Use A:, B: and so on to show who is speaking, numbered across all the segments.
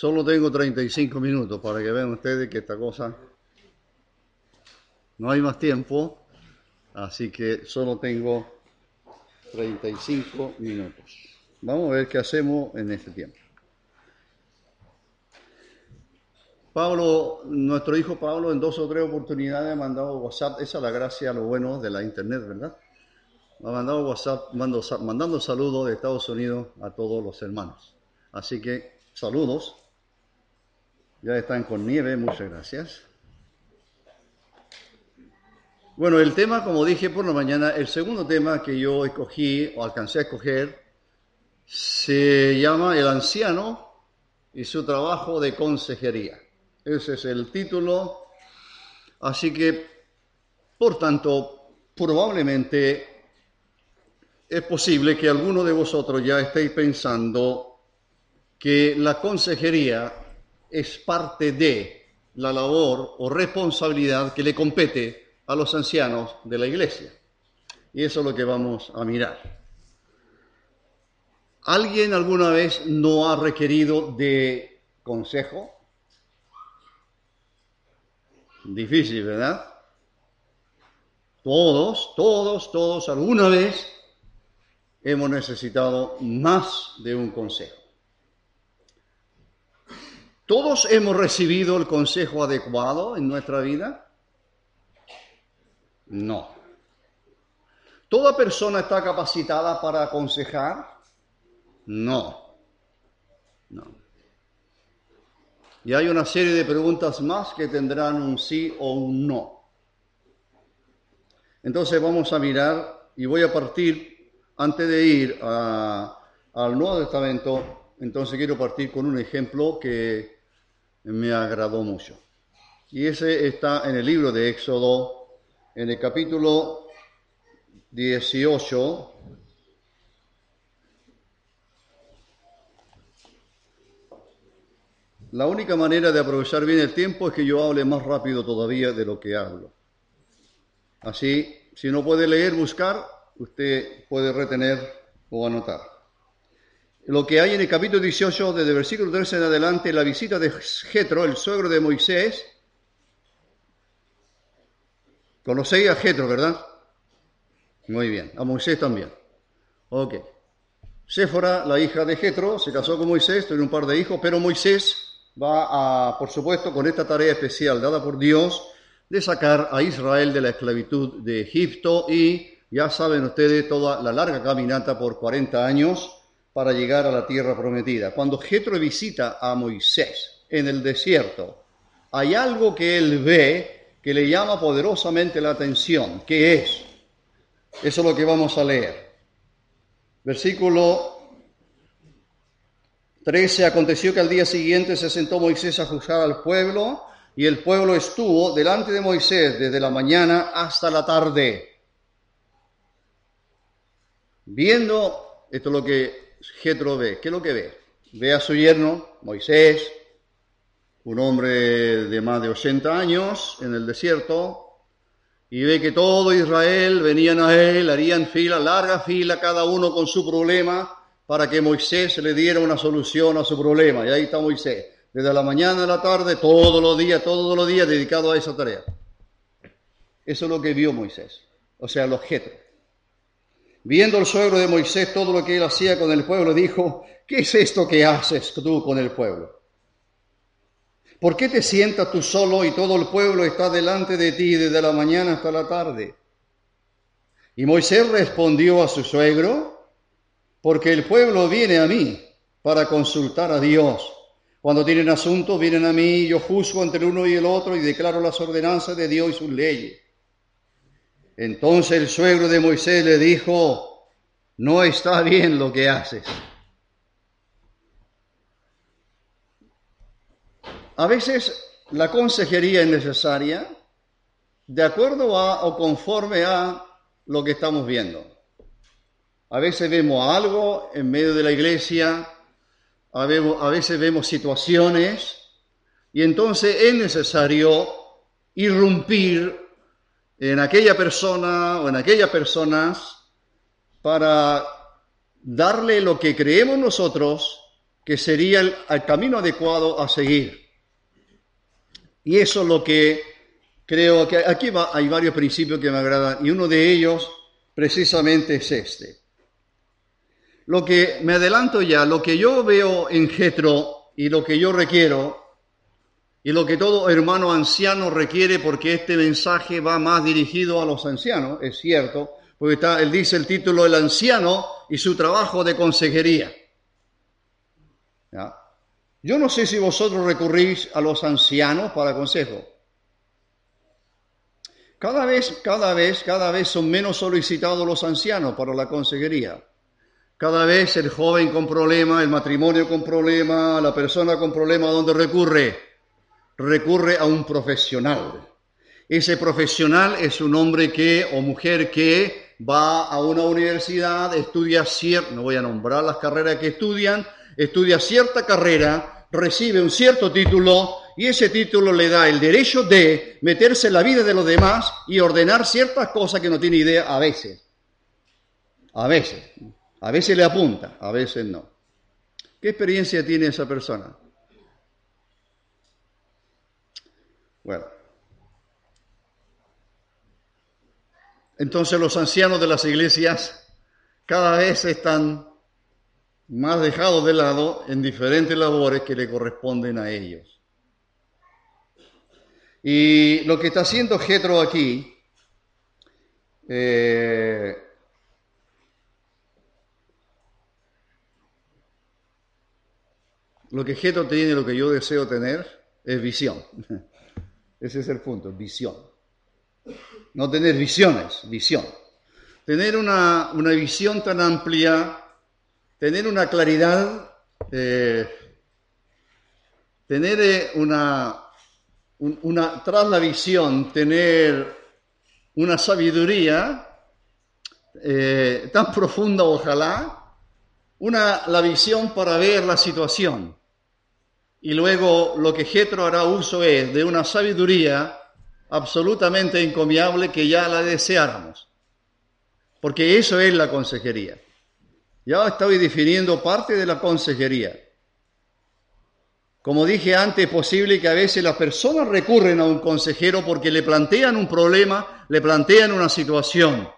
A: Solo tengo 35 minutos para que vean ustedes que esta cosa no hay más tiempo, así que solo tengo 35 minutos. Vamos a ver qué hacemos en este tiempo. Pablo, nuestro hijo Pablo, en dos o tres oportunidades ha mandado WhatsApp. Esa es la gracia, lo bueno de la internet, ¿verdad? Ha mandado WhatsApp mandando saludos de Estados Unidos a todos los hermanos. Así que saludos. Ya están con nieve, muchas gracias. Bueno, el tema, como dije por la mañana, el segundo tema que yo escogí o alcancé a escoger se llama El anciano y su trabajo de consejería. Ese es el título. Así que, por tanto, probablemente es posible que alguno de vosotros ya estéis pensando que la consejería es parte de la labor o responsabilidad que le compete a los ancianos de la iglesia. Y eso es lo que vamos a mirar. ¿Alguien alguna vez no ha requerido de consejo? Difícil, ¿verdad? Todos, todos, todos, alguna vez hemos necesitado más de un consejo. ¿Todos hemos recibido el consejo adecuado en nuestra vida? No. ¿Toda persona está capacitada para aconsejar? No. No. Y hay una serie de preguntas más que tendrán un sí o un no. Entonces vamos a mirar y voy a partir, antes de ir al Nuevo Testamento, entonces quiero partir con un ejemplo que me agradó mucho. Y ese está en el libro de Éxodo, en el capítulo 18. La única manera de aprovechar bien el tiempo es que yo hable más rápido todavía de lo que hablo. Así, si no puede leer, buscar, usted puede retener o anotar lo que hay en el capítulo 18, desde el versículo 13 en adelante, la visita de Jetro, el suegro de Moisés. Conocéis a Jetro, ¿verdad? Muy bien, a Moisés también. Ok. Séfora, la hija de Jetro, se casó con Moisés, tiene un par de hijos, pero Moisés va a, por supuesto, con esta tarea especial dada por Dios de sacar a Israel de la esclavitud de Egipto y ya saben ustedes toda la larga caminata por 40 años para llegar a la tierra prometida. Cuando Jetro visita a Moisés en el desierto, hay algo que él ve que le llama poderosamente la atención. ¿Qué es? Eso es lo que vamos a leer. Versículo 13. Aconteció que al día siguiente se sentó Moisés a juzgar al pueblo y el pueblo estuvo delante de Moisés desde la mañana hasta la tarde. Viendo, esto es lo que Jetro ve? ¿Qué es lo que ve? Ve a su yerno, Moisés, un hombre de más de 80 años en el desierto, y ve que todo Israel venían a él, harían fila, larga fila, cada uno con su problema, para que Moisés le diera una solución a su problema. Y ahí está Moisés, desde la mañana a la tarde, todos los días, todos los días dedicado a esa tarea. Eso es lo que vio Moisés, o sea, los Jetro. Viendo el suegro de Moisés todo lo que él hacía con el pueblo, dijo, ¿qué es esto que haces tú con el pueblo? ¿Por qué te sientas tú solo y todo el pueblo está delante de ti desde la mañana hasta la tarde? Y Moisés respondió a su suegro, porque el pueblo viene a mí para consultar a Dios. Cuando tienen asuntos, vienen a mí, yo juzgo entre el uno y el otro y declaro las ordenanzas de Dios y sus leyes. Entonces el suegro de Moisés le dijo, no está bien lo que haces. A veces la consejería es necesaria de acuerdo a o conforme a lo que estamos viendo. A veces vemos algo en medio de la iglesia, a veces vemos situaciones y entonces es necesario irrumpir en aquella persona o en aquellas personas para darle lo que creemos nosotros que sería el, camino adecuado a seguir. Y eso es lo que creo que aquí hay varios principios que me agradan y uno de ellos precisamente es este. Lo que me adelanto ya, lo que yo veo en Getro y lo que yo requiero y lo que todo hermano anciano requiere porque este mensaje va más dirigido a los ancianos, es cierto, porque está, él dice el título El anciano y su trabajo de consejería. Yo no sé si vosotros recurrís a los ancianos para consejo. Cada vez, cada vez, cada vez son menos solicitados los ancianos para la consejería. Cada vez el joven con problema, el matrimonio con problema, la persona con problema, ¿dónde recurre? Recurre a un profesional. Ese profesional es un hombre que o mujer que va a una universidad, estudia cierto, no voy a nombrar las carreras que estudian, estudia cierta carrera, recibe un cierto título y ese título le da el derecho de meterse en la vida de los demás y ordenar ciertas cosas que no tiene idea a veces. A veces. A veces le apunta, a veces no. ¿Qué experiencia tiene esa persona? Bueno. Entonces los ancianos de las iglesias cada vez están más dejados de lado en diferentes labores que le corresponden a ellos. Y lo que está haciendo Getro aquí, eh, lo que Getro tiene, lo que yo deseo tener, es visión. Ese es el punto, visión. No tener visiones, visión. Tener una, una visión tan amplia tener una claridad, eh, tener eh, una, una, tras la visión, tener una sabiduría eh, tan profunda, ojalá, una, la visión para ver la situación. Y luego lo que Getro hará uso es de una sabiduría absolutamente encomiable que ya la deseáramos. Porque eso es la consejería. Ya estoy definiendo parte de la consejería. Como dije antes, es posible que a veces las personas recurren a un consejero porque le plantean un problema, le plantean una situación,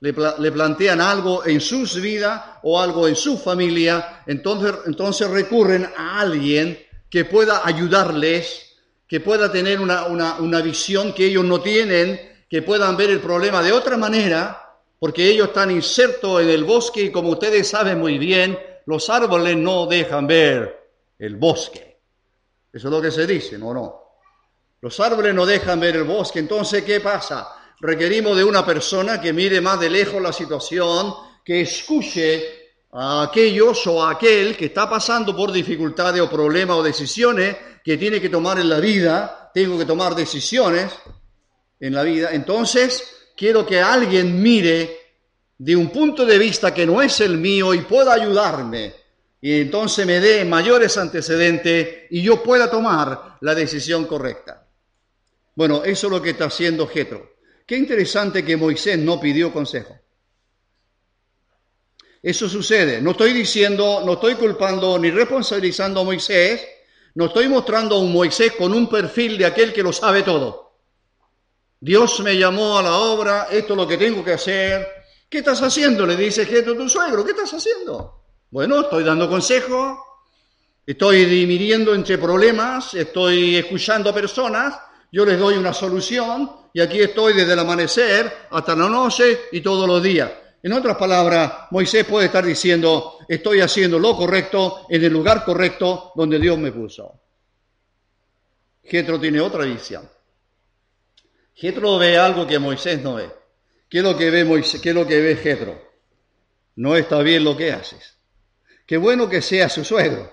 A: le, plantean algo en sus vidas o algo en su familia, entonces, entonces recurren a alguien que pueda ayudarles, que pueda tener una, una visión que ellos no tienen, que puedan ver el problema de otra manera porque ellos están insertos en el bosque y como ustedes saben muy bien, los árboles no dejan ver el bosque. Eso es lo que se dice, ¿no? no. Los árboles no dejan ver el bosque. Entonces, ¿qué pasa? Requerimos de una persona que mire más de lejos la situación, que escuche a aquellos o a aquel que está pasando por dificultades o problemas o decisiones que tiene que tomar en la vida. Tengo que tomar decisiones en la vida. Entonces, quiero que alguien mire de un punto de vista que no es el mío y pueda ayudarme. Y entonces me dé mayores antecedentes y yo pueda tomar la decisión correcta. Bueno, eso es lo que está haciendo Jetro. Qué interesante que Moisés no pidió consejo. Eso sucede. No estoy diciendo, no estoy culpando ni responsabilizando a Moisés, no estoy mostrando a un Moisés con un perfil de aquel que lo sabe todo. Dios me llamó a la obra, esto es lo que tengo que hacer. ¿Qué estás haciendo? Le dice que tu suegro, ¿qué estás haciendo? Bueno, estoy dando consejo, estoy dimiriendo entre problemas, estoy escuchando a personas, yo les doy una solución y aquí estoy desde el amanecer hasta la noche y todos los días. En otras palabras, Moisés puede estar diciendo, estoy haciendo lo correcto en el lugar correcto donde Dios me puso. Jetro tiene otra visión. Jetro ve algo que Moisés no ve. ¿Qué es lo que ve Moisés? ¿Qué es lo que ve Jetro? No está bien lo que haces. Qué bueno que sea su suegro.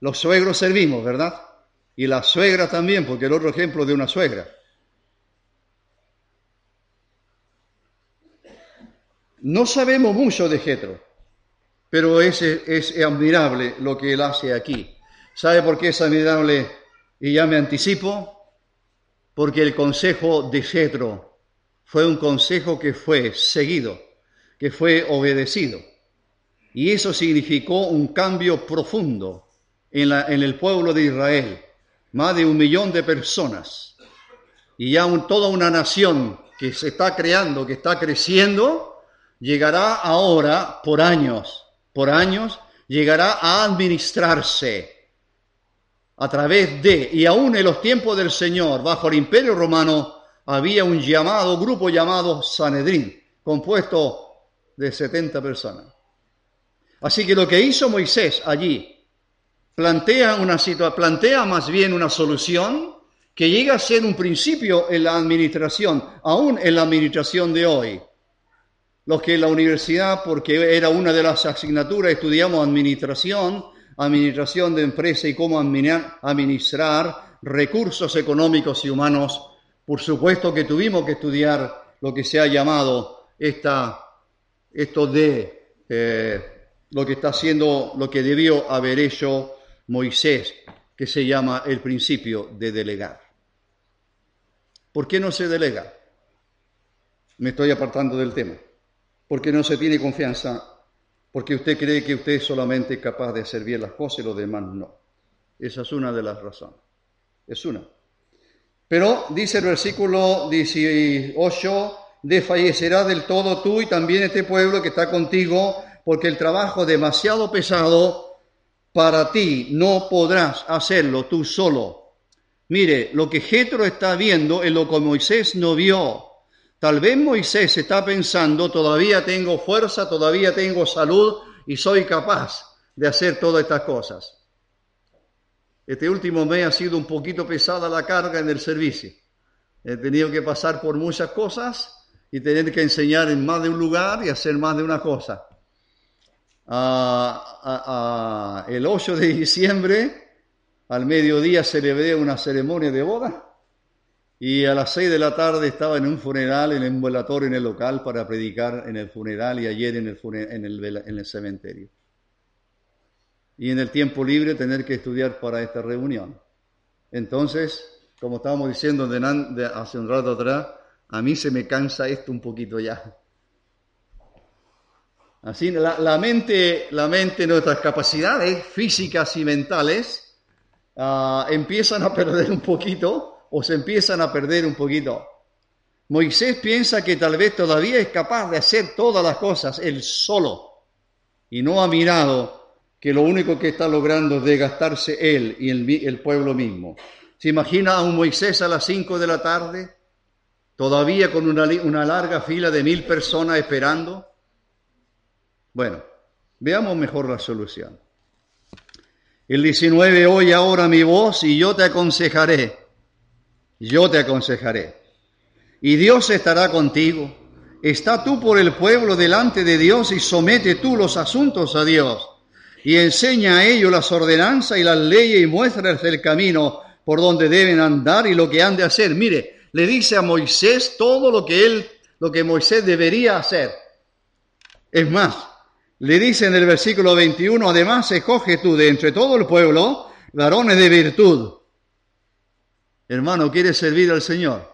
A: Los suegros servimos, ¿verdad? Y la suegra también, porque el otro ejemplo de una suegra. No sabemos mucho de Jetro, pero es, es admirable lo que él hace aquí. ¿Sabe por qué es admirable? Y ya me anticipo, porque el consejo de Jetro fue un consejo que fue seguido, que fue obedecido. Y eso significó un cambio profundo en, en el pueblo de Israel. Más de un millón de personas. Y ya toda una nación que se está creando, que está creciendo, llegará ahora por años, por años, llegará a administrarse a través de, y aún en los tiempos del Señor, bajo el imperio romano, había un llamado, grupo llamado Sanedrín, compuesto de 70 personas. Así que lo que hizo Moisés allí plantea una situación, plantea más bien una solución que llega a ser un principio en la administración, aún en la administración de hoy. Los que en la universidad, porque era una de las asignaturas, estudiamos administración, administración de empresa y cómo administrar recursos económicos y humanos. Por supuesto que tuvimos que estudiar lo que se ha llamado esta, esto de eh, lo que está haciendo, lo que debió haber hecho Moisés, que se llama el principio de delegar. ¿Por qué no se delega? Me estoy apartando del tema. Porque no se tiene confianza, porque usted cree que usted es solamente capaz de hacer bien las cosas y los demás no. Esa es una de las razones. Es una. Pero dice el versículo 18, desfallecerá del todo tú y también este pueblo que está contigo, porque el trabajo demasiado pesado para ti no podrás hacerlo tú solo. Mire, lo que Jetro está viendo es lo que Moisés no vio. Tal vez Moisés está pensando, todavía tengo fuerza, todavía tengo salud y soy capaz de hacer todas estas cosas. Este último mes ha sido un poquito pesada la carga en el servicio. He tenido que pasar por muchas cosas y tener que enseñar en más de un lugar y hacer más de una cosa. el 8 de diciembre, al mediodía, celebré una ceremonia de boda y a las seis de la tarde estaba en un funeral, en el ambulatorio, en el local, para predicar en el funeral y ayer en el, en el, en el cementerio. Y en el tiempo libre tener que estudiar para esta reunión. Entonces, como estábamos diciendo de, hace un rato atrás, a mí se me cansa esto un poquito ya. Así, la, mente, la mente, nuestras capacidades físicas y mentales ah, empiezan a perder un poquito o se empiezan a perder un poquito. Moisés piensa que tal vez todavía es capaz de hacer todas las cosas él solo y no ha mirado que lo único que está logrando es desgastarse él y el, pueblo mismo. ¿Se imagina a un Moisés a las 5 de la tarde, todavía con una, larga fila de mil personas esperando? Bueno, veamos mejor la solución. El 19, oye ahora mi voz y yo te aconsejaré yo te aconsejaré. Y Dios estará contigo. Está tú por el pueblo delante de Dios y somete tú los asuntos a Dios. Y enseña a ellos las ordenanzas y las leyes y muéstrales el camino por donde deben andar y lo que han de hacer. Mire, le dice a Moisés todo lo que él, lo que Moisés debería hacer. Es más, le dice en el versículo 21, además escoge tú de entre todo el pueblo varones de virtud Hermano, ¿quiere servir al Señor?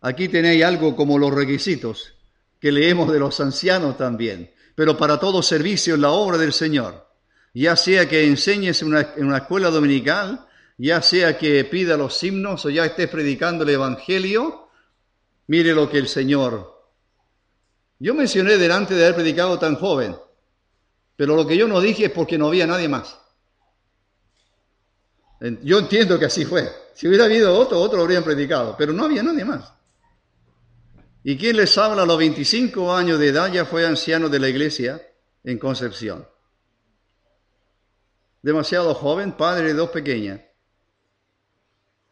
A: Aquí tenéis algo como los requisitos que leemos de los ancianos también, pero para todo servicio en la obra del Señor, ya sea que enseñes en una, escuela dominical, ya sea que pida los himnos o ya estés predicando el Evangelio, mire lo que el Señor. Yo mencioné delante de haber predicado tan joven, pero lo que yo no dije es porque no había nadie más. Yo entiendo que así fue. Si hubiera habido otro, otro lo habrían predicado, pero no había nadie más. ¿Y quién les habla a los 25 años de edad ya fue anciano de la iglesia en Concepción? Demasiado joven, padre de dos pequeñas.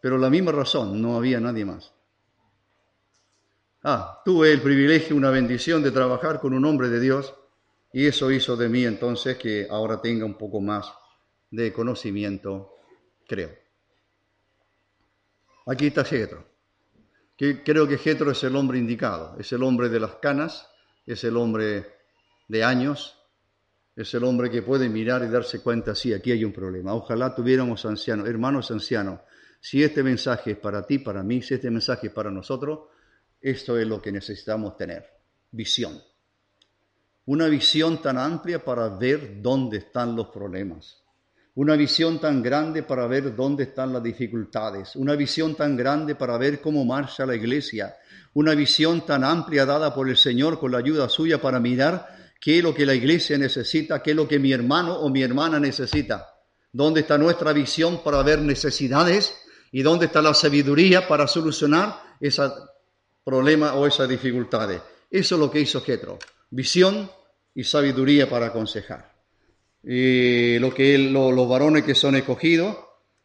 A: Pero la misma razón, no había nadie más. Ah, tuve el privilegio, una bendición de trabajar con un hombre de Dios y eso hizo de mí entonces que ahora tenga un poco más de conocimiento, creo. Aquí está Getro. creo que Getro es el hombre indicado, es el hombre de las canas, es el hombre de años, es el hombre que puede mirar y darse cuenta, sí, aquí hay un problema. Ojalá tuviéramos ancianos, hermanos ancianos. Si este mensaje es para ti, para mí, si este mensaje es para nosotros, esto es lo que necesitamos tener, visión. una visión tan amplia para ver dónde están los problemas, una visión tan grande para ver dónde están las dificultades, una visión tan grande para ver cómo marcha la iglesia, una visión tan amplia dada por el Señor con la ayuda suya para mirar qué es lo que la iglesia necesita, qué es lo que mi hermano o mi hermana necesita, dónde está nuestra visión para ver necesidades y dónde está la sabiduría para solucionar ese problema o esas dificultades. Eso es lo que hizo Jetro visión y sabiduría para aconsejar. Y lo que los varones que son escogidos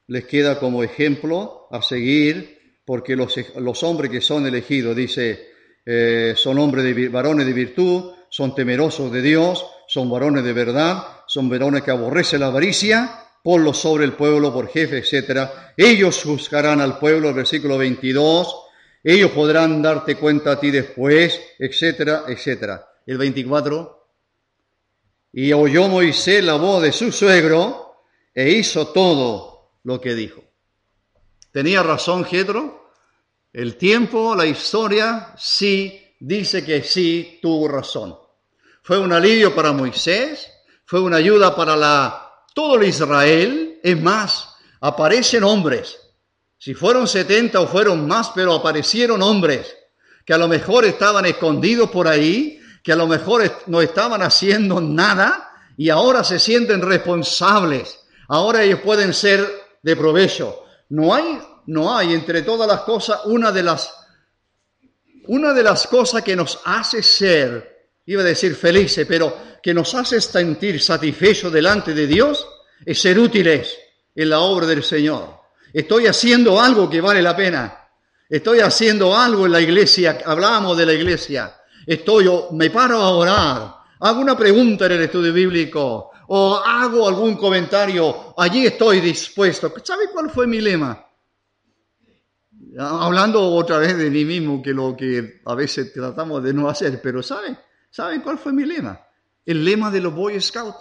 A: les queda como ejemplo a seguir, porque los, los hombres que son elegidos, dice, eh, son hombres de varones de virtud, son temerosos de Dios, son varones de verdad, son varones que aborrecen la avaricia, ponlos sobre el pueblo por jefe, etc. Ellos juzgarán al pueblo, versículo 22, ellos podrán darte cuenta a ti después, etcétera, etcétera el 24, y oyó Moisés la voz de su suegro e hizo todo lo que dijo. ¿Tenía razón Jetro? El tiempo, la historia, sí, dice que sí, tuvo razón. Fue un alivio para Moisés, fue una ayuda para la, todo el Israel. Es más, aparecen hombres. Si fueron 70 o fueron más, pero aparecieron hombres que a lo mejor estaban escondidos por ahí, que a lo mejor no estaban haciendo nada y ahora se sienten responsables. Ahora ellos pueden ser de provecho. No hay, no hay entre todas las cosas una de las, una de las cosas que nos hace ser, iba a decir felices, pero que nos hace sentir satisfechos delante de Dios es ser útiles en la obra del Señor. Estoy haciendo algo que vale la pena. Estoy haciendo algo en la iglesia. Hablábamos de la iglesia estoy, me paro a orar, hago una pregunta en el estudio bíblico o hago algún comentario, allí estoy dispuesto. ¿Sabe cuál fue mi lema? Hablando otra vez de mí mismo, que lo que a veces tratamos de no hacer, pero ¿sabe? ¿Sabe cuál fue mi lema? El lema de los Boy Scouts.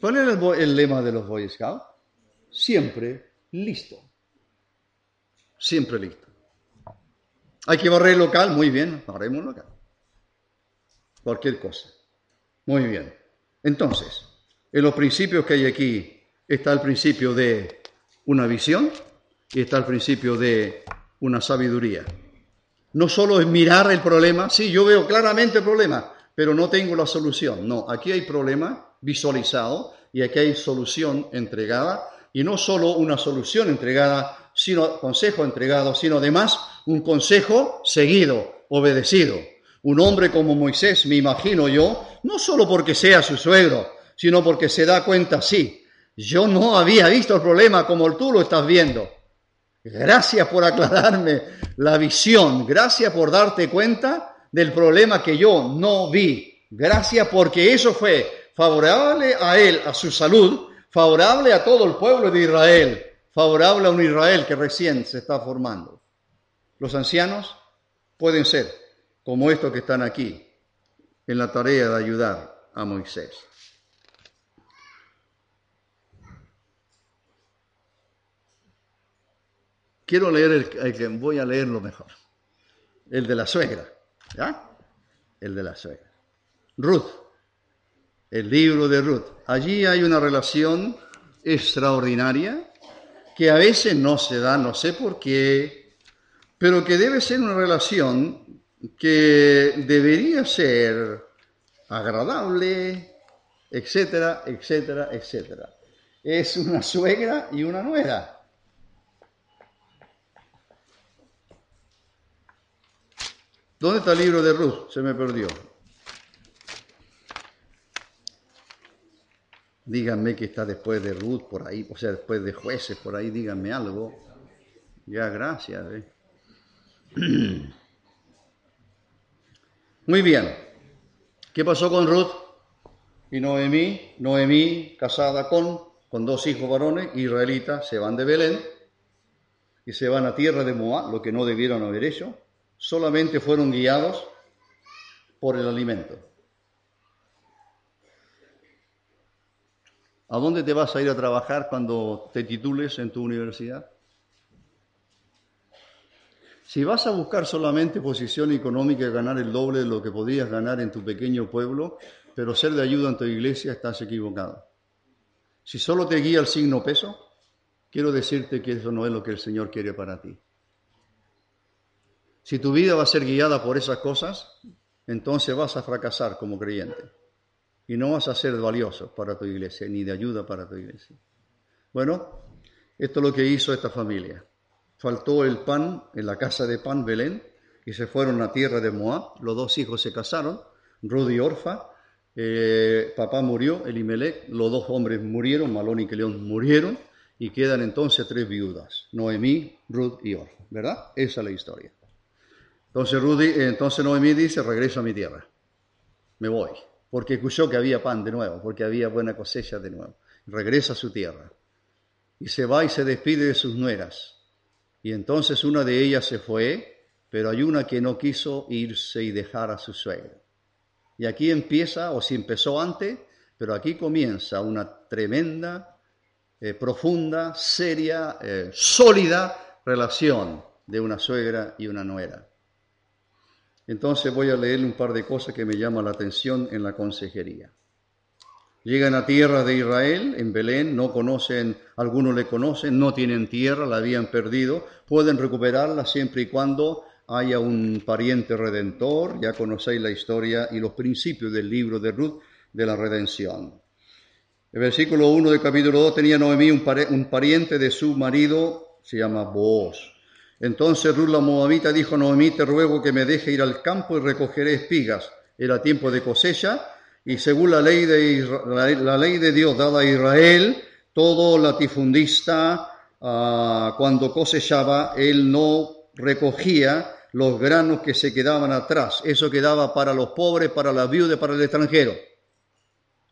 A: ¿Cuál era el, el lema de los Boy Scouts? Siempre listo. Siempre listo. Hay que barrer local, muy bien, barremos local cualquier cosa. Muy bien. Entonces, en los principios que hay aquí está el principio de una visión y está el principio de una sabiduría. No solo es mirar el problema, sí, yo veo claramente el problema, pero no tengo la solución. No, aquí hay problema visualizado y aquí hay solución entregada, y no solo una solución entregada, sino consejo entregado, sino además un consejo seguido, obedecido. Un hombre como Moisés, me imagino yo, no solo porque sea su suegro, sino porque se da cuenta, sí, yo no había visto el problema como tú lo estás viendo. Gracias por aclararme la visión, gracias por darte cuenta del problema que yo no vi. Gracias porque eso fue favorable a él, a su salud, favorable a todo el pueblo de Israel, favorable a un Israel que recién se está formando. Los ancianos pueden ser como estos que están aquí, en la tarea de ayudar a Moisés. Quiero leer el, que voy a leerlo mejor, el de la suegra, ¿ya? El de la suegra. Ruth, el libro de Ruth. Allí hay una relación extraordinaria que a veces no se da, no sé por qué, pero que debe ser una relación que debería ser agradable, etcétera, etcétera, etcétera. Es una suegra y una nuera. ¿Dónde está el libro de Ruth? Se me perdió. Díganme que está después de Ruth por ahí, o sea, después de jueces por ahí, díganme algo. Ya, gracias. ¿eh? Muy bien. ¿Qué pasó con Ruth y Noemí? Noemí, casada con, con dos hijos varones israelitas, se van de Belén y se van a tierra de Moab, lo que no debieron haber hecho. Solamente fueron guiados por el alimento. ¿A dónde te vas a ir a trabajar cuando te titules en tu universidad? Si vas a buscar solamente posición económica y ganar el doble de lo que podías ganar en tu pequeño pueblo, pero ser de ayuda en tu iglesia, estás equivocado. Si solo te guía el signo peso, quiero decirte que eso no es lo que el Señor quiere para ti. Si tu vida va a ser guiada por esas cosas, entonces vas a fracasar como creyente y no vas a ser valioso para tu iglesia ni de ayuda para tu iglesia. Bueno, esto es lo que hizo esta familia. Faltó el pan en la casa de pan Belén y se fueron a tierra de Moab. Los dos hijos se casaron, Rudy y Orfa. Eh, papá murió, Elimelech. Los dos hombres murieron, Malón y Keleón murieron. Y quedan entonces tres viudas, Noemí, Ruth y Orfa. ¿Verdad? Esa es la historia. Entonces, Rudy, entonces Noemí dice, regreso a mi tierra. Me voy. Porque escuchó que había pan de nuevo, porque había buena cosecha de nuevo. Regresa a su tierra y se va y se despide de sus nueras. Y entonces una de ellas se fue, pero hay una que no quiso irse y dejar a su suegra. Y aquí empieza, o si empezó antes, pero aquí comienza una tremenda, eh, profunda, seria, eh, sólida relación de una suegra y una nuera. Entonces voy a leerle un par de cosas que me llaman la atención en la consejería. Llegan a tierra de Israel, en Belén, no conocen, algunos le conocen, no tienen tierra, la habían perdido, pueden recuperarla siempre y cuando haya un pariente redentor, ya conocéis la historia y los principios del libro de Ruth de la redención. El versículo 1 del capítulo 2 tenía Noemí un, pariente de su marido, se llama Booz. Entonces Ruth la Moabita dijo a Noemí, te ruego que me deje ir al campo y recogeré espigas. Era tiempo de cosecha y según la ley de, la ley de Dios dada a Israel, todo latifundista ah, cuando cosechaba, él no recogía los granos que se quedaban atrás. Eso quedaba para los pobres, para las viudas, para el extranjero.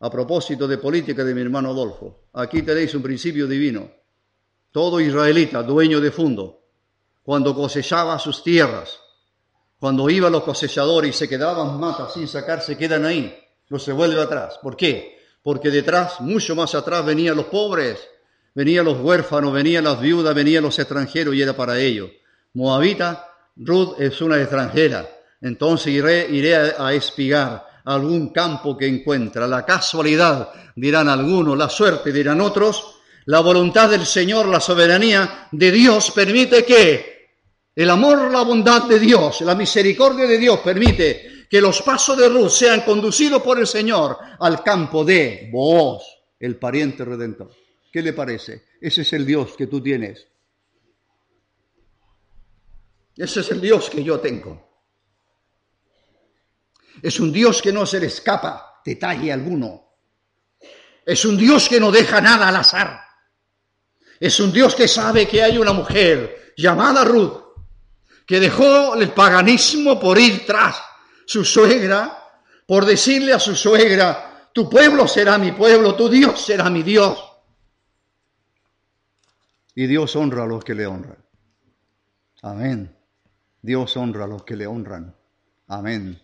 A: A propósito de política de mi hermano Adolfo, aquí tenéis un principio divino. Todo israelita, dueño de fondo, cuando cosechaba sus tierras, cuando iban los cosechadores y se quedaban matas sin sacar, se quedan ahí no se vuelve atrás. ¿Por qué? Porque detrás, mucho más atrás, venían los pobres, venían los huérfanos, venían las viudas, venían los extranjeros y era para ellos. Moabita, Ruth es una extranjera. Entonces iré, iré a, espigar algún campo que encuentra. La casualidad, dirán algunos, la suerte, dirán otros. La voluntad del Señor, la soberanía de Dios permite que el amor, la bondad de Dios, la misericordia de Dios permite que los pasos de Ruth sean conducidos por el Señor al campo de vos, el pariente redentor. ¿Qué le parece? Ese es el Dios que tú tienes. Ese es el Dios que yo tengo. Es un Dios que no se le escapa detalle alguno. Es un Dios que no deja nada al azar. Es un Dios que sabe que hay una mujer llamada Ruth que dejó el paganismo por ir tras su suegra, por decirle a su suegra, tu pueblo será mi pueblo, tu Dios será mi Dios. Y Dios honra a los que le honran. Amén. Dios honra a los que le honran. Amén.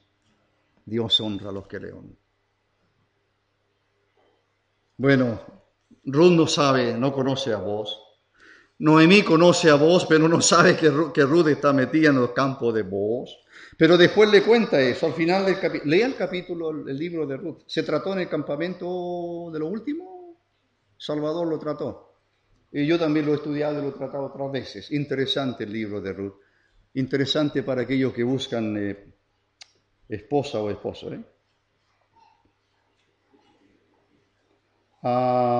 A: Dios honra a los que le honran. Bueno, Ruth no sabe, no conoce a vos. Noemí conoce a vos, pero no sabe que, Ruth está metida en el campo de vos. Pero después le cuenta eso, al final del. Lea el capítulo, el libro de Ruth. ¿Se trató en el campamento de lo último? Salvador lo trató. Y yo también lo he estudiado y lo he tratado otras veces. Interesante el libro de Ruth. Interesante para aquellos que buscan eh, esposa o esposo. ¿eh?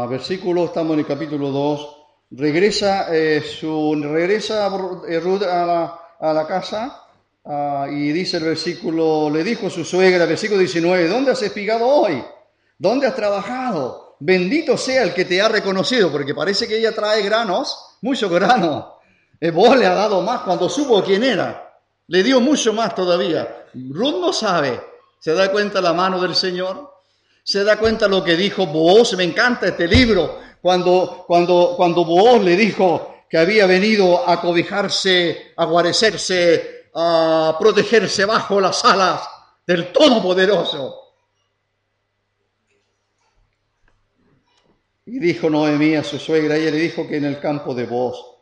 A: Versículo, estamos en el capítulo 2. Regresa, eh, su, regresa Ruth a la casa Ah, y dice el versículo, le dijo su suegra, versículo 19, ¿dónde has espigado hoy? ¿Dónde has trabajado? Bendito sea el que te ha reconocido, porque parece que ella trae granos, mucho grano. El vos le ha dado más cuando supo quién era. Le dio mucho más todavía. Ruth no sabe. ¿Se da cuenta la mano del Señor? ¿Se da cuenta lo que dijo Boaz? Me encanta este libro. Cuando, cuando, cuando Boaz le dijo que había venido a cobijarse, a guarecerse a protegerse bajo las alas del Todopoderoso. Y dijo Noemí a su suegra, ella le dijo que en el campo de vos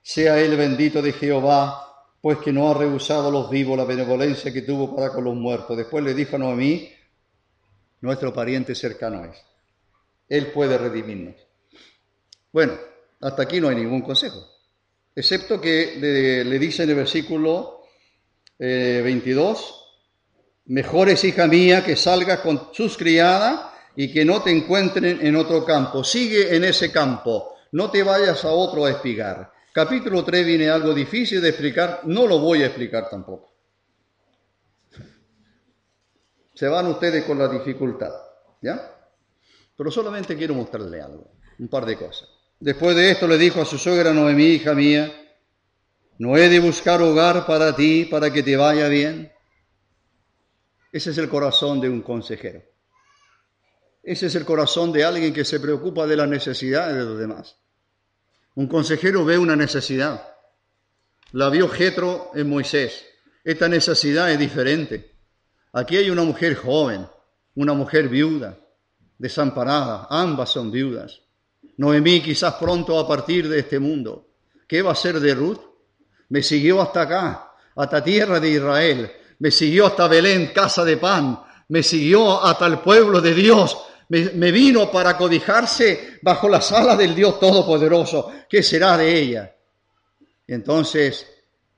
A: sea él bendito de Jehová, pues que no ha rehusado a los vivos la benevolencia que tuvo para con los muertos. Después le dijo a Noemí, nuestro pariente cercano es. Él puede redimirnos. Bueno, hasta aquí no hay ningún consejo, excepto que le, dice en el versículo 22, eh, mejor es hija mía que salgas con sus criadas y que no te encuentren en otro campo. Sigue en ese campo, no te vayas a otro a espigar. Capítulo 3 viene algo difícil de explicar, no lo voy a explicar tampoco. Se van ustedes con la dificultad, ¿ya? Pero solamente quiero mostrarle algo, un par de cosas. Después de esto le dijo a su suegra Noemí, hija mía, ¿no he de buscar hogar para ti, para que te vaya bien? Ese es el corazón de un consejero. Ese es el corazón de alguien que se preocupa de las necesidades de los demás. Un consejero ve una necesidad. La vio Jetro en Moisés. Esta necesidad es diferente. Aquí hay una mujer joven, una mujer viuda, desamparada. Ambas son viudas. Noemí quizás pronto a partir de este mundo. ¿Qué va a ser de Ruth? Me siguió hasta acá, hasta tierra de Israel. Me siguió hasta Belén, casa de pan. Me siguió hasta el pueblo de Dios. Me, vino para codijarse bajo la sala del Dios Todopoderoso. ¿Qué será de ella? Entonces,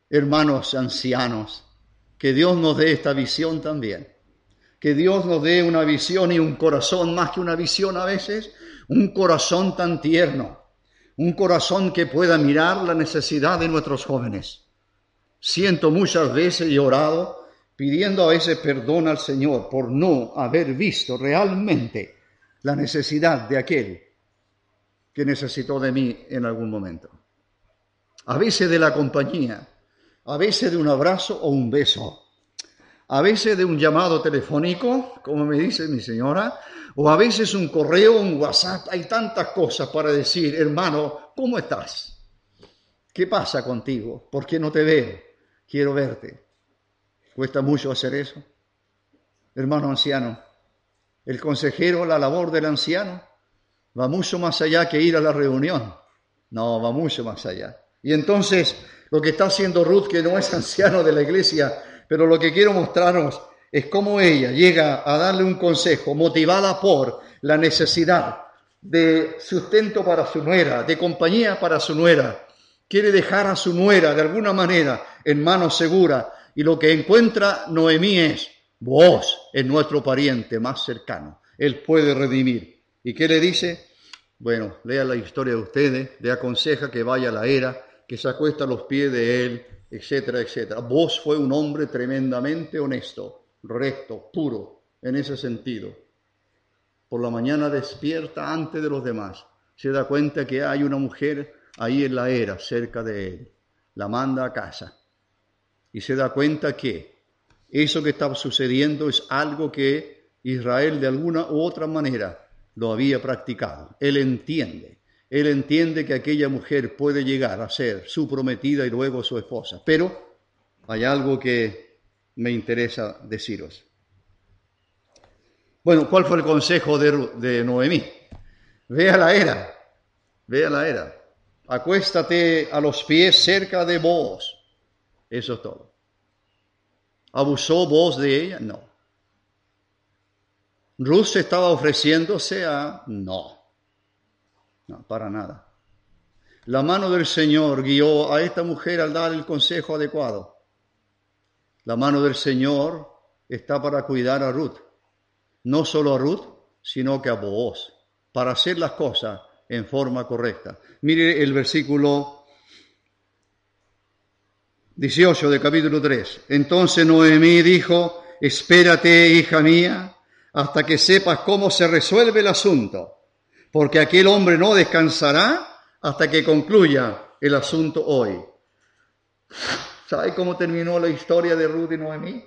A: hermanos ancianos, que Dios nos dé esta visión también. Que Dios nos dé una visión y un corazón, más que una visión a veces, un corazón tan tierno, un corazón que pueda mirar la necesidad de nuestros jóvenes. Siento muchas veces y orado pidiendo a veces perdón al Señor por no haber visto realmente la necesidad de aquel que necesitó de mí en algún momento. A veces de la compañía, a veces de un abrazo o un beso, a veces de un llamado telefónico, como me dice mi señora, o a veces un correo, un WhatsApp, hay tantas cosas para decir, hermano, ¿cómo estás? ¿Qué pasa contigo? ¿Por qué no te veo? Quiero verte. ¿Cuesta mucho hacer eso? Hermano anciano, el consejero, la labor del anciano, va mucho más allá que ir a la reunión. No, va mucho más allá. Y entonces, lo que está haciendo Ruth, que no es anciano de la iglesia, pero lo que quiero mostraros es cómo ella llega a darle un consejo motivada por la necesidad de sustento para su nuera, de compañía para su nuera. Quiere dejar a su nuera de alguna manera en manos seguras. Y lo que encuentra Noemí es, vos es nuestro pariente más cercano. Él puede redimir. ¿Y qué le dice? Bueno, lea la historia de ustedes, le aconseja que vaya a la era, que se acuesta a los pies de él, etcétera, etcétera. Vos fue un hombre tremendamente honesto recto, puro, en ese sentido. Por la mañana despierta antes de los demás. Se da cuenta que hay una mujer ahí en la era, cerca de él. La manda a casa. Y se da cuenta que eso que estaba sucediendo es algo que Israel de alguna u otra manera lo había practicado. Él entiende. Él entiende que aquella mujer puede llegar a ser su prometida y luego su esposa. Pero hay algo que me interesa deciros. Bueno, ¿cuál fue el consejo de, Noemí? Ve a la era, ve a la era, acuéstate a los pies cerca de vos. Eso es todo. ¿Abusó vos de ella? No. ¿Ruth se estaba ofreciéndose a...? No. No, para nada. La mano del Señor guió a esta mujer al dar el consejo adecuado. La mano del Señor está para cuidar a Ruth. No solo a Ruth, sino que a vos, para hacer las cosas en forma correcta. Mire el versículo 18 de capítulo 3. Entonces Noemí dijo, espérate, hija mía, hasta que sepas cómo se resuelve el asunto, porque aquel hombre no descansará hasta que concluya el asunto hoy. ¿Sabe cómo terminó la historia de Ruth y Noemí?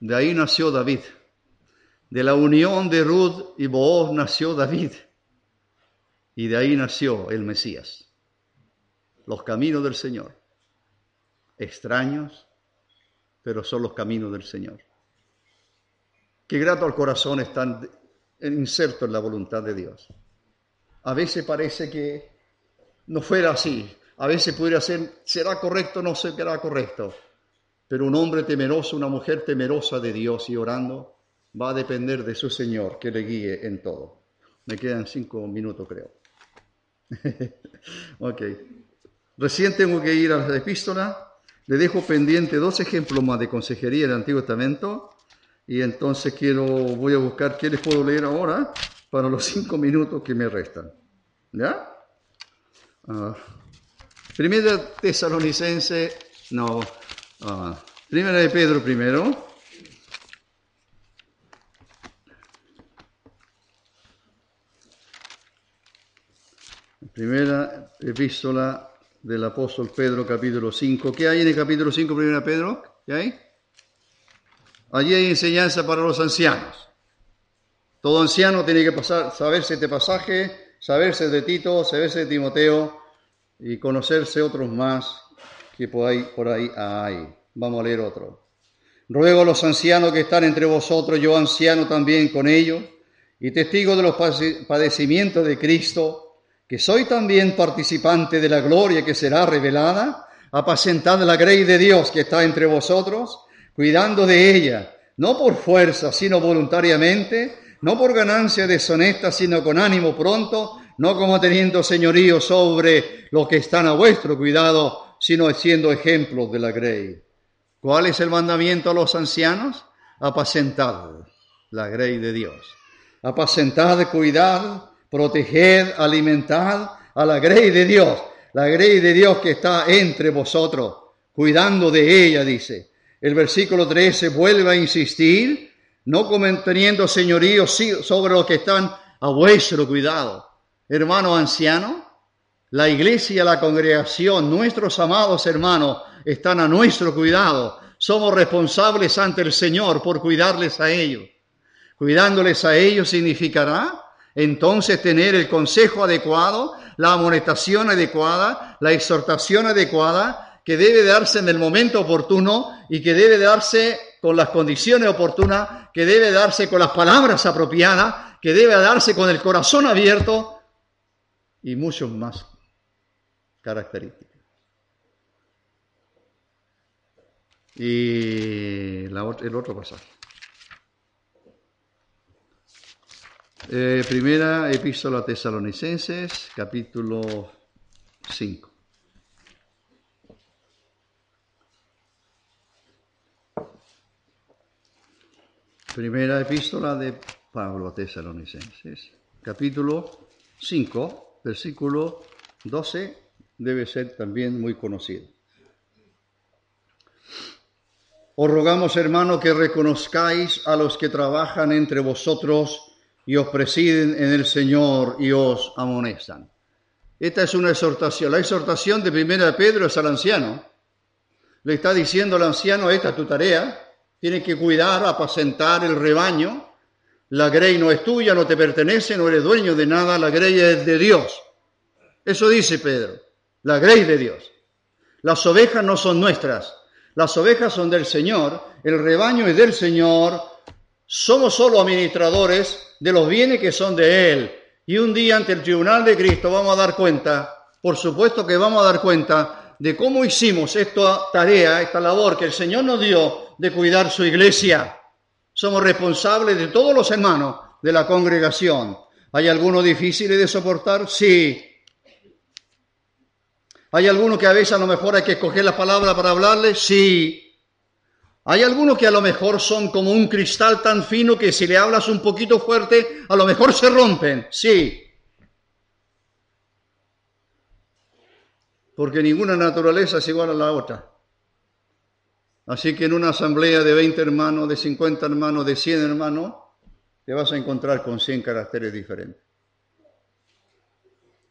A: De ahí nació David. De la unión de Ruth y Booz nació David. Y de ahí nació el Mesías. Los caminos del Señor. Extraños, pero son los caminos del Señor. Qué grato al corazón están inserto en la voluntad de Dios. A veces parece que no fuera así, a veces pudiera ser, será correcto, no será correcto. Pero un hombre temeroso, una mujer temerosa de Dios y orando, va a depender de su Señor que le guíe en todo. Me quedan cinco minutos, creo. ok. Recién tengo que ir a la epístola. Le dejo pendiente dos ejemplos más de consejería del Antiguo Testamento. Y entonces quiero, voy a buscar qué les puedo leer ahora para los cinco minutos que me restan. ¿Ya? Uh, primera tesalonicense, no, uh, primera de Pedro primero. Primera epístola del apóstol Pedro, capítulo 5. ¿Qué hay en el capítulo 5, primera Pedro? ¿Qué hay? Allí hay enseñanza para los ancianos. Todo anciano tiene que pasar, saberse este pasaje, saberse de Tito, saberse de Timoteo y conocerse otros más que por ahí, por ahí hay. Vamos a leer otro. Ruego a los ancianos que están entre vosotros, yo anciano también con ellos, y testigo de los padecimientos de Cristo, que soy también participante de la gloria que será revelada, apacentad la grey de Dios que está entre vosotros, cuidando de ella, no por fuerza, sino voluntariamente, no por ganancia deshonesta, sino con ánimo pronto, no como teniendo señorío sobre los que están a vuestro cuidado, sino siendo ejemplos de la grey. ¿Cuál es el mandamiento a los ancianos? Apacentad la grey de Dios. Apacentad, cuidad, proteged, alimentad a la grey de Dios, la grey de Dios que está entre vosotros, cuidando de ella, dice. El versículo 13 vuelve a insistir, no como teniendo señorío sobre los que están a vuestro cuidado, hermano anciano, la iglesia, la congregación, nuestros amados hermanos están a nuestro cuidado. Somos responsables ante el Señor por cuidarles a ellos. Cuidándoles a ellos significará entonces tener el consejo adecuado, la amonestación adecuada, la exhortación adecuada, que debe darse en el momento oportuno y que debe darse con las condiciones oportunas, que debe darse con las palabras apropiadas, que debe darse con el corazón abierto y muchos más características. Y el otro pasaje. Eh, primera epístola a Tesalonicenses, capítulo 5. Primera epístola de Pablo a Tesalonicenses, capítulo 5 versículo 12 debe ser también muy conocido. Os rogamos, hermano, que reconozcáis a los que trabajan entre vosotros y os presiden en el Señor y os amonestan. Esta es una exhortación. La exhortación de primera de Pedro es al anciano. Le está diciendo al anciano, esta es tu tarea, tienes que cuidar, apacentar el rebaño, la grey no es tuya, no te pertenece, no eres dueño de nada, la grey es de Dios. Eso dice Pedro, la grey de Dios. Las ovejas no son nuestras, las ovejas son del Señor, el rebaño es del Señor, somos solo administradores de los bienes que son de Él. Y un día ante el tribunal de Cristo vamos a dar cuenta, por supuesto que vamos a dar cuenta de cómo hicimos esta tarea, esta labor que el Señor nos dio de cuidar su iglesia. Somos responsables de todos los hermanos de la congregación. ¿Hay alguno difícil de soportar? Sí. ¿Hay alguno que a veces a lo mejor hay que escoger la palabra para hablarle? Sí. Hay algunos que a lo mejor son como un cristal tan fino que si le hablas un poquito fuerte, a lo mejor se rompen. Sí. Porque ninguna naturaleza es igual a la otra. Así que en una asamblea de 20 hermanos, de 50 hermanos, de 100 hermanos, te vas a encontrar con 100 caracteres diferentes.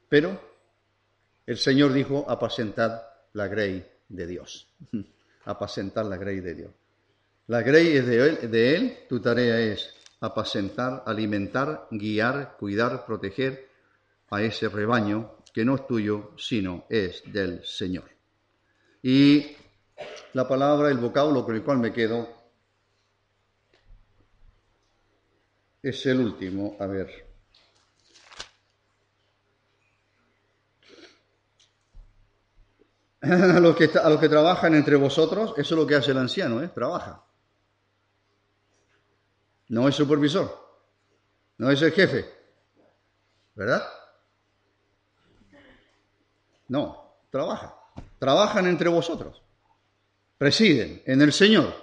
A: Pero el Señor dijo, apacentad la grey de Dios. apacentar la grey de Dios. La grey es de él, de él, tu tarea es apacentar, alimentar, guiar, cuidar, proteger a ese rebaño que no es tuyo, sino es del Señor. Y la palabra, el vocablo con el cual me quedo, es el último. A ver. a los que, trabajan entre vosotros, eso es lo que hace el anciano, ¿eh? trabaja. No es supervisor, no es el jefe, ¿verdad? No, trabaja. Trabajan entre vosotros. Presiden en el Señor.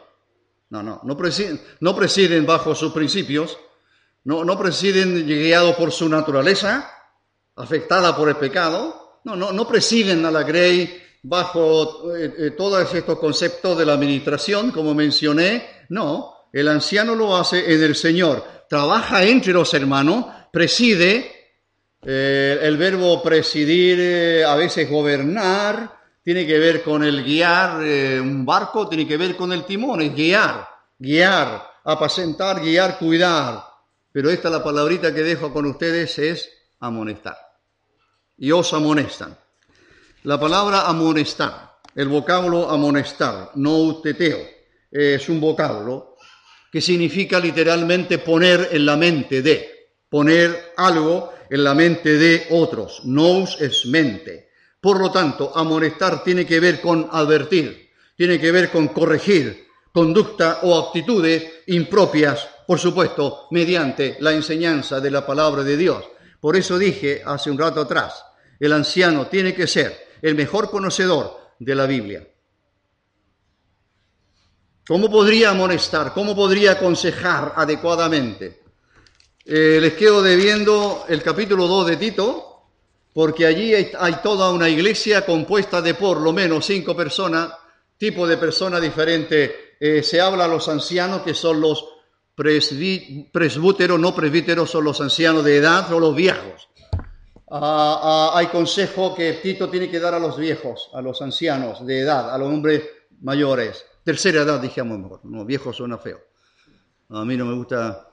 A: No, no, no presiden, no presiden bajo sus principios, no, no presiden guiados por su naturaleza, afectada por el pecado. No, no, no presiden a la Grey bajo eh, eh, todos estos conceptos de la administración, como mencioné. No, el anciano lo hace en el Señor. Trabaja entre los hermanos, preside. Eh, el verbo presidir, a veces gobernar, tiene que ver con el guiar un barco, tiene que ver con el timón, es guiar, guiar, apacentar, guiar, cuidar. Pero esta la palabrita que dejo con ustedes es amonestar. Y os amonestan. La palabra amonestar, el vocablo amonestar, no uteteo, es un vocablo que significa literalmente poner en la mente de, poner algo en la mente de otros. Nous es mente. Por lo tanto, amonestar tiene que ver con advertir, tiene que ver con corregir conducta o actitudes impropias, por supuesto, mediante la enseñanza de la palabra de Dios. Por eso dije hace un rato atrás, el anciano tiene que ser el mejor conocedor de la Biblia. ¿Cómo podría amonestar? ¿Cómo podría aconsejar adecuadamente? Eh, les quedo debiendo el capítulo 2 de Tito, porque allí hay, toda una iglesia compuesta de por lo menos cinco personas, tipo de personas diferentes. Eh, se habla a los ancianos, que son los presbúteros, no presbíteros, son los ancianos de edad o los viejos. Ah, ah, hay consejo que Tito tiene que dar a los viejos, a los ancianos de edad, a los hombres mayores. Tercera edad, dijamos mejor. No, viejo suena feo. A mí no me gusta.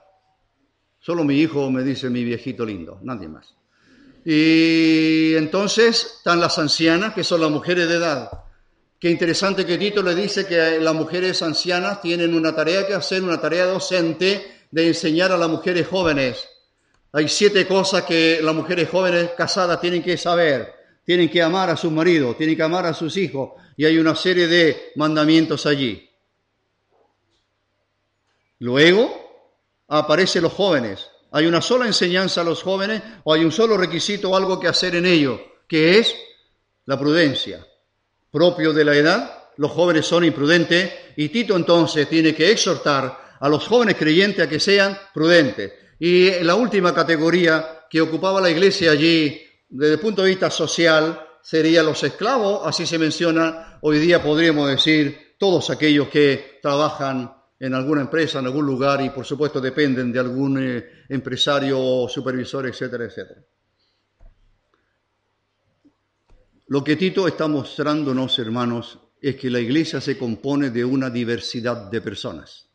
A: Solo mi hijo me dice mi viejito lindo, nadie más. Y entonces están las ancianas, que son las mujeres de edad. Qué interesante que Tito le dice que las mujeres ancianas tienen una tarea que hacer, una tarea docente de enseñar a las mujeres jóvenes hay siete cosas que las mujeres jóvenes casadas tienen que saber. Tienen que amar a su marido, tienen que amar a sus hijos y hay una serie de mandamientos allí. Luego aparecen los jóvenes. Hay una sola enseñanza a los jóvenes o hay un solo requisito o algo que hacer en ello, que es la prudencia. Propio de la edad, los jóvenes son imprudentes y Tito entonces tiene que exhortar a los jóvenes creyentes a que sean prudentes. Y la última categoría que ocupaba la iglesia allí, desde el punto de vista social, serían los esclavos, así se menciona, hoy día podríamos decir todos aquellos que trabajan en alguna empresa, en algún lugar y por supuesto dependen de algún eh, empresario supervisor, etcétera, etcétera. Lo que Tito está mostrándonos, hermanos, es que la iglesia se compone de una diversidad de personas.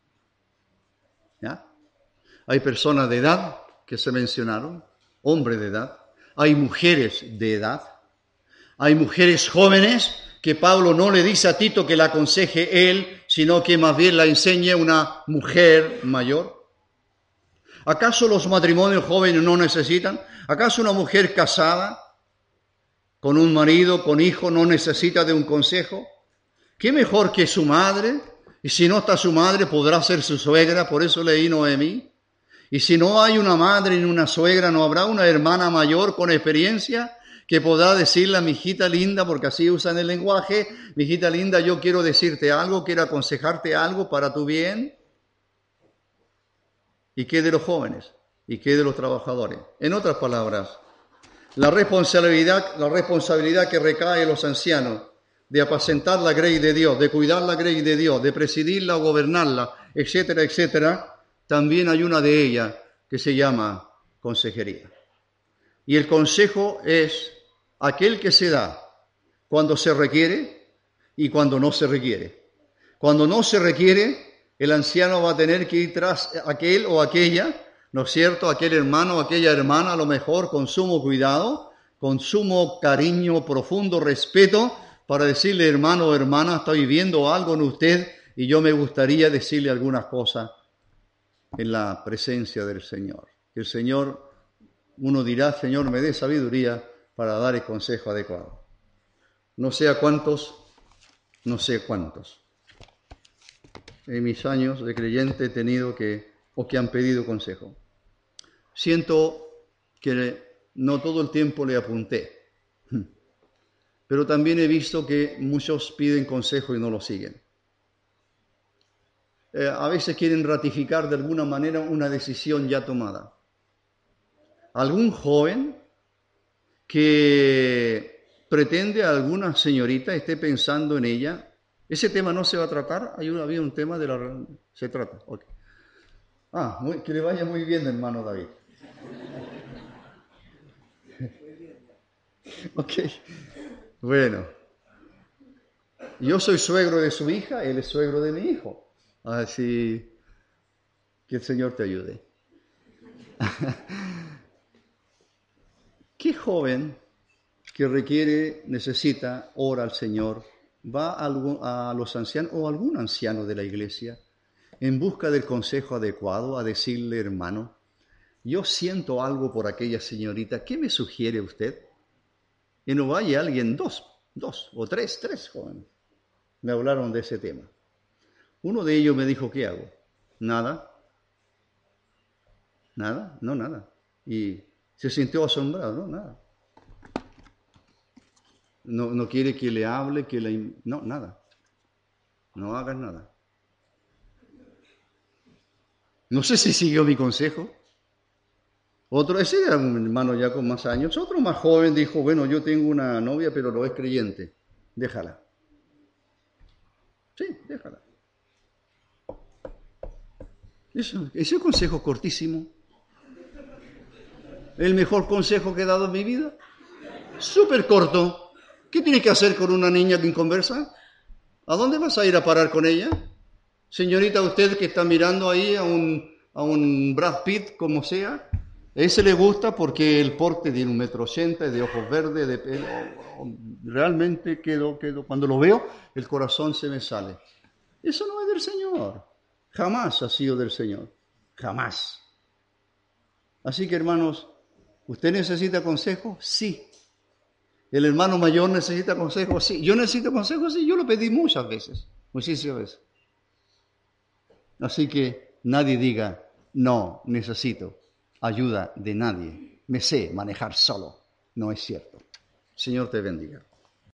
A: Hay personas de edad que se mencionaron, hombres de edad. Hay mujeres de edad. Hay mujeres jóvenes que Pablo no le dice a Tito que la aconseje él, sino que más bien la enseñe una mujer mayor. ¿Acaso los matrimonios jóvenes no necesitan? ¿Acaso una mujer casada con un marido, con hijo, no necesita de un consejo? ¿Qué mejor que su madre? Y si no está su madre, podrá ser su suegra, por eso leí Noemí. Y si no hay una madre ni una suegra, ¿no habrá una hermana mayor con experiencia que podrá decirle a mi hijita linda, porque así usan el lenguaje, mi hijita linda, yo quiero decirte algo, quiero aconsejarte algo para tu bien? ¿Y qué de los jóvenes? ¿Y qué de los trabajadores? En otras palabras, la responsabilidad, la responsabilidad que recae en los ancianos de apacentar la grey de Dios, de cuidar la grey de Dios, de presidirla o gobernarla, etcétera, etcétera, también hay una de ellas que se llama consejería. Y el consejo es aquel que se da cuando se requiere y cuando no se requiere. Cuando no se requiere, el anciano va a tener que ir tras aquel o aquella, ¿no es cierto? Aquel hermano o aquella hermana, a lo mejor con sumo cuidado, con sumo cariño, profundo respeto, para decirle, hermano o hermana, estoy viendo algo en usted y yo me gustaría decirle algunas cosas en la presencia del Señor. Que el Señor, uno dirá, Señor, me dé sabiduría para dar el consejo adecuado. no sé a cuántos, no sé cuántos. En mis años de creyente he tenido que, o que han pedido consejo. Siento que no todo el tiempo le apunté, pero también he visto que muchos piden consejo y no lo siguen. Eh, a veces quieren ratificar de alguna manera una decisión ya tomada. Algún joven que pretende alguna señorita esté pensando en ella, ese tema no se va a tratar. Hay había un tema de la... Se trata. Ah, que le vaya muy bien, hermano David. ok. Bueno. Yo soy suegro de su hija, él es suegro de mi hijo. Así que el Señor te ayude. ¿Qué joven que requiere, necesita, ora al Señor, va a, los ancianos o algún anciano de la iglesia en busca del consejo adecuado a decirle, hermano, yo siento algo por aquella señorita, ¿qué me sugiere usted? Y no vaya alguien, dos, dos o tres, tres jóvenes, me hablaron de ese tema. Uno de ellos me dijo, ¿qué hago? Nada. Nada, no nada. Y se sintió asombrado, no, nada. No, no quiere que le hable, que le... No, nada. No hagas nada. No sé si siguió mi consejo. Otro, ese era un hermano ya con más años. Otro más joven dijo, bueno, yo tengo una novia, pero no es creyente. Déjala. Sí, déjala. Eso, ese consejo cortísimo. El mejor consejo que he dado en mi vida. Súper corto. ¿Qué tienes que hacer con una niña que conversa? ¿A dónde vas a ir a parar con ella? Señorita, usted que está mirando ahí a un, a un Brad Pitt, como sea, ese le gusta porque el porte tiene un metro ochenta, de ojos verdes, de pelo. Realmente quedo, quedo. Cuando lo veo, el corazón se me sale. Eso no es del Señor. Jamás ha sido del Señor. Jamás. Así que hermanos, ¿usted necesita consejo? Sí. ¿El hermano mayor necesita consejo? Sí. ¿Yo necesito consejo? Sí. Yo lo pedí muchas veces, muchísimas veces. Así que nadie diga, no necesito ayuda de nadie. Me sé manejar solo. No es cierto. Señor te bendiga.